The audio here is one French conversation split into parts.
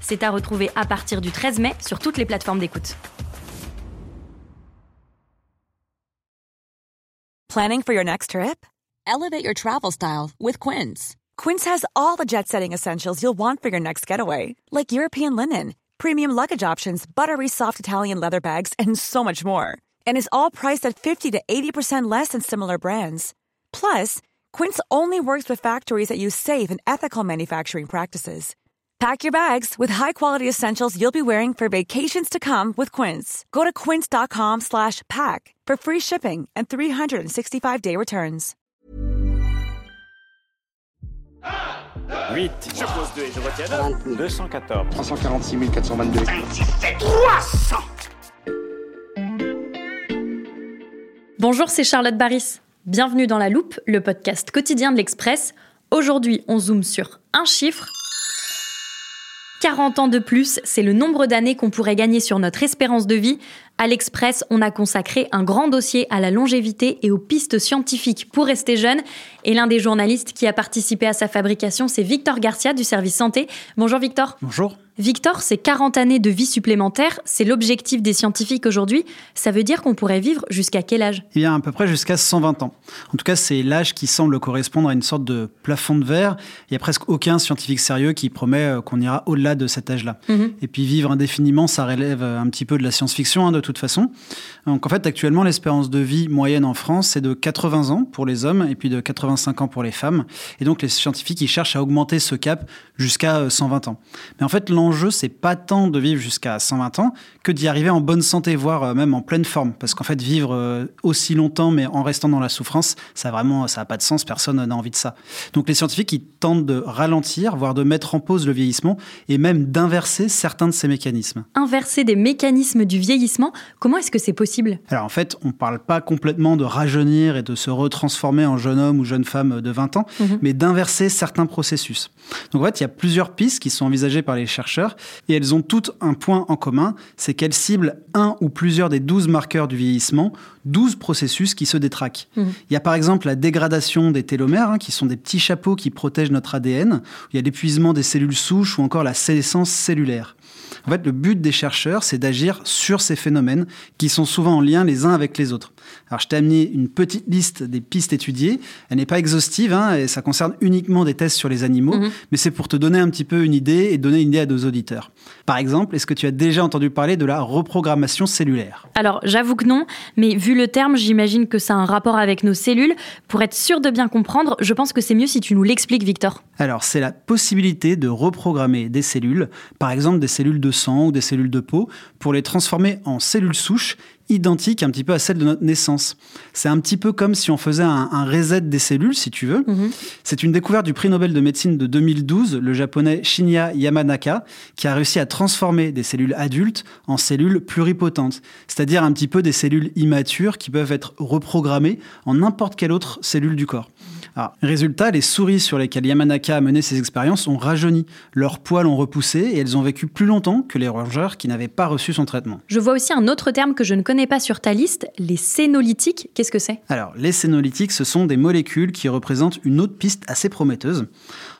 C'est à retrouver à partir du 13 mai sur toutes les plateformes d'écoute. Planning for your next trip? Elevate your travel style with Quince. Quince has all the jet setting essentials you'll want for your next getaway, like European linen, premium luggage options, buttery soft Italian leather bags, and so much more. And is all priced at 50 to 80% less than similar brands. Plus, Quince only works with factories that use safe and ethical manufacturing practices. Pack your bags with high-quality essentials you'll be wearing for vacations to come with Quince. Go to quince.com slash pack for free shipping and 365-day returns. 8. Je pose 2 et je retiens 214. 346 422. 300 Bonjour, c'est Charlotte Baris. Bienvenue dans La Loupe, le podcast quotidien de l'Express. Aujourd'hui, on zoome sur un chiffre 40 ans de plus, c'est le nombre d'années qu'on pourrait gagner sur notre espérance de vie. À l'Express, on a consacré un grand dossier à la longévité et aux pistes scientifiques pour rester jeune. Et l'un des journalistes qui a participé à sa fabrication, c'est Victor Garcia du service santé. Bonjour Victor. Bonjour. Victor, c'est 40 années de vie supplémentaire, c'est l'objectif des scientifiques aujourd'hui. Ça veut dire qu'on pourrait vivre jusqu'à quel âge? Eh bien, à peu près jusqu'à 120 ans. En tout cas, c'est l'âge qui semble correspondre à une sorte de plafond de verre. Il n'y a presque aucun scientifique sérieux qui promet euh, qu'on ira au-delà de cet âge-là. Mhm. Et puis, vivre indéfiniment, ça relève un petit peu de la science-fiction, hein, de toute façon. Donc, en fait, actuellement, l'espérance de vie moyenne en France, c'est de 80 ans pour les hommes et puis de 85 ans pour les femmes. Et donc, les scientifiques, ils cherchent à augmenter ce cap jusqu'à euh, 120 ans. Mais en fait, l'enjeu, c'est pas tant de vivre jusqu'à 120 ans que d'y arriver en bonne santé, voire euh, même en pleine forme. Parce qu'en fait, vivre euh, aussi longtemps, mais en restant dans la souffrance, ça vraiment, ça n'a pas de sens. Personne n'a envie de ça. Donc, les scientifiques, ils tentent de ralentir, voire de mettre en pause le vieillissement et même d'inverser certains de ces mécanismes. Inverser des mécanismes du vieillissement, comment est-ce que c'est possible? Alors en fait, on ne parle pas complètement de rajeunir et de se retransformer en jeune homme ou jeune femme de 20 ans, Mhm. mais d'inverser certains processus. Donc en fait, il y a plusieurs pistes qui sont envisagées par les chercheurs et elles ont toutes un point en commun, c'est qu'elles ciblent un ou plusieurs des 12 marqueurs du vieillissement, 12 processus qui se détraquent. Mhm. Il y a par exemple la dégradation des télomères, hein, qui sont des petits chapeaux qui protègent notre ADN, il y a l'épuisement des cellules souches ou encore la sénescence cellulaire. En fait, le but des chercheurs, c'est d'agir sur ces phénomènes qui sont souvent en lien les uns avec les autres. Alors, je t'ai amené une petite liste des pistes étudiées. Elle n'est pas exhaustive, hein, et ça concerne uniquement des tests sur les animaux, Mhm. mais c'est pour te donner un petit peu une idée et donner une idée à nos auditeurs. Par exemple, est-ce que tu as déjà entendu parler de la reprogrammation cellulaire? Alors, j'avoue que non, mais vu le terme, j'imagine que ça a un rapport avec nos cellules. Pour être sûr de bien comprendre, je pense que c'est mieux si tu nous l'expliques, Victor. Alors, c'est la possibilité de reprogrammer des cellules, par exemple des cellules de sang ou des cellules de peau, pour les transformer en cellules souches identiques un petit peu à celles de notre naissance. C'est un petit peu comme si on faisait un, un reset des cellules, si tu veux. Mhm. C'est une découverte du prix Nobel de médecine de 2012, le japonais Shinya Yamanaka, qui a réussi à transformer des cellules adultes en cellules pluripotentes, c'est-à-dire un petit peu des cellules immatures qui peuvent être reprogrammées en n'importe quelle autre cellule du corps. Alors, résultat, les souris sur lesquelles Yamanaka a mené ses expériences ont rajeuni, leurs poils ont repoussé et elles ont vécu plus longtemps que les rongeurs qui n'avaient pas reçu son traitement. Je vois aussi un autre terme que je ne connais pas sur ta liste, les sénolytiques. Qu'est-ce que c'est? Alors, les sénolytiques, ce sont des molécules qui représentent une autre piste assez prometteuse.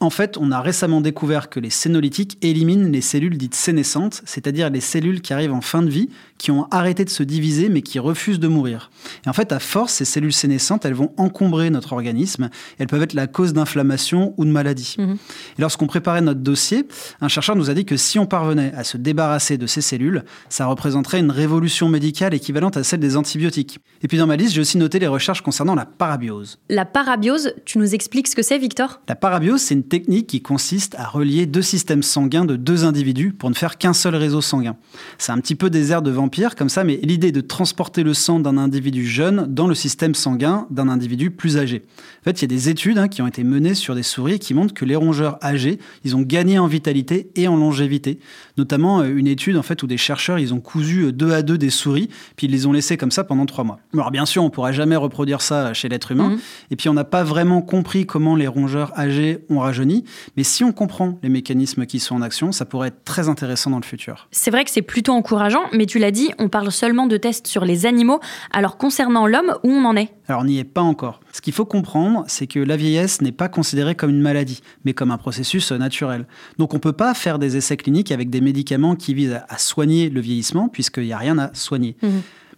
En fait, on a récemment découvert que les sénolytiques éliminent les cellules dites sénescentes, c'est-à-dire les cellules qui arrivent en fin de vie, qui ont arrêté de se diviser mais qui refusent de mourir. Et en fait, à force, ces cellules sénescentes, elles vont encombrer notre organisme. Elles peuvent être la cause d'inflammation ou de maladie. Mhm. Et lorsqu'on préparait notre dossier, un chercheur nous a dit que si on parvenait à se débarrasser de ces cellules, ça représenterait une révolution médicale équivalente à celle des antibiotiques. Et puis dans ma liste, j'ai aussi noté les recherches concernant la parabiose. La parabiose, tu nous expliques ce que c'est, Victor? La parabiose, c'est une technique qui consiste à relier deux systèmes sanguins de deux individus pour ne faire qu'un seul réseau sanguin. C'est un petit peu des airs de vampire comme ça, mais l'idée de transporter le sang d'un individu jeune dans le système sanguin d'un individu plus âgé. En fait, il y il y a des études hein, qui ont été menées sur des souris qui montrent que les rongeurs âgés, ils ont gagné en vitalité et en longévité. Notamment euh, une étude en fait où des chercheurs, ils ont cousu euh, deux à deux des souris, puis ils les ont laissés comme ça pendant trois mois. Alors bien sûr, on pourra jamais reproduire ça chez l'être humain. Mhm. Et puis on n'a pas vraiment compris comment les rongeurs âgés ont rajeuni. Mais si on comprend les mécanismes qui sont en action, ça pourrait être très intéressant dans le futur. C'est vrai que c'est plutôt encourageant, mais tu l'as dit, on parle seulement de tests sur les animaux. Alors concernant l'homme, où on en est? Alors on n'y est pas encore. Ce qu'il faut comprendre, c'est que la vieillesse n'est pas considérée comme une maladie, mais comme un processus naturel. Donc on ne peut pas faire des essais cliniques avec des médicaments qui visent à soigner le vieillissement, puisqu'il n'y a rien à soigner. Mmh.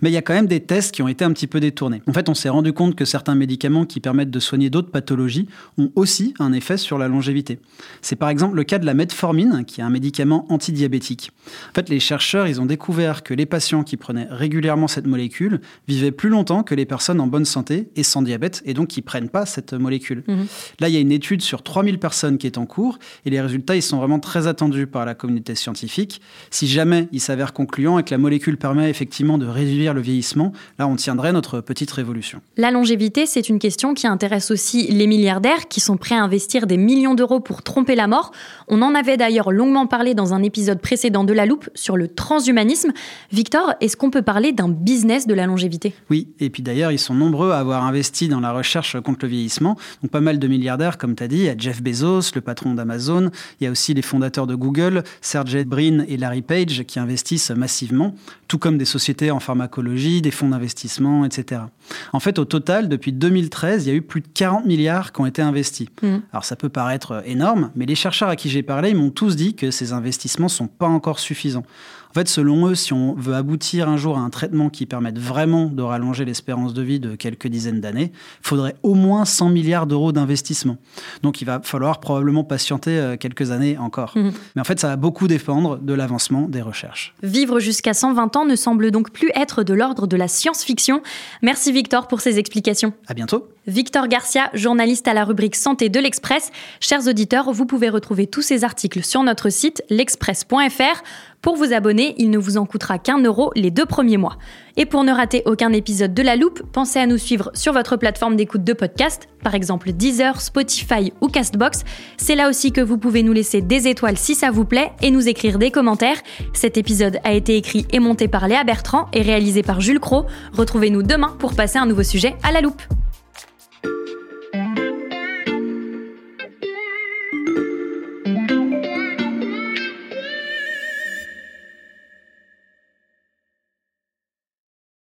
Mais il y a quand même des tests qui ont été un petit peu détournés. En fait, on s'est rendu compte que certains médicaments qui permettent de soigner d'autres pathologies ont aussi un effet sur la longévité. C'est par exemple le cas de la metformine, qui est un médicament antidiabétique. En fait, les chercheurs, ils ont découvert que les patients qui prenaient régulièrement cette molécule vivaient plus longtemps que les personnes en bonne santé et sans diabète, et donc qui prennent pas cette molécule. Mhm. Là, il y a une étude sur 3000 personnes qui est en cours, et les résultats, ils sont vraiment très attendus par la communauté scientifique. Si jamais il s'avère concluant et que la molécule permet effectivement de réduire le vieillissement, là on tiendrait notre petite révolution. La longévité, c'est une question qui intéresse aussi les milliardaires qui sont prêts à investir des millions d'euros pour tromper la mort. On en avait d'ailleurs longuement parlé dans un épisode précédent de La Loupe sur le transhumanisme. Victor, est-ce qu'on peut parler d'un business de la longévité? Oui, et puis d'ailleurs ils sont nombreux à avoir investi dans la recherche contre le vieillissement. Donc pas mal de milliardaires, comme tu as dit, il y a Jeff Bezos, le patron d'Amazon, il y a aussi les fondateurs de Google, Sergey Brin et Larry Page qui investissent massivement, tout comme des sociétés en pharmacologie des fonds d'investissement, etc. En fait, au total, depuis 2013, il y a eu plus de 40 milliards qui ont été investis. Mmh. Alors ça peut paraître énorme, mais les chercheurs à qui j'ai parlé, ils m'ont tous dit que ces investissements ne sont pas encore suffisants. Fait, selon eux, si on veut aboutir un jour à un traitement qui permette vraiment de rallonger l'espérance de vie de quelques dizaines d'années, il faudrait au moins 100 milliards d'euros d'investissement. Donc il va falloir probablement patienter euh, quelques années encore. Mhm. Mais en fait, ça va beaucoup dépendre de l'avancement des recherches. Vivre jusqu'à 120 ans ne semble donc plus être de l'ordre de la science-fiction. Merci Victor pour ces explications. À bientôt. Victor Garcia, journaliste à la rubrique Santé de l'Express. Chers auditeurs, vous pouvez retrouver tous ces articles sur notre site l'express.fr. Pour vous abonner, il ne vous en coûtera qu'un euro les deux premiers mois. Et pour ne rater aucun épisode de La Loupe, pensez à nous suivre sur votre plateforme d'écoute de podcast, par exemple Deezer, Spotify ou Castbox. C'est là aussi que vous pouvez nous laisser des étoiles si ça vous plaît et nous écrire des commentaires. Cet épisode a été écrit et monté par Léa Bertrand et réalisé par Jules Cro. Retrouvez-nous demain pour passer un nouveau sujet à La Loupe.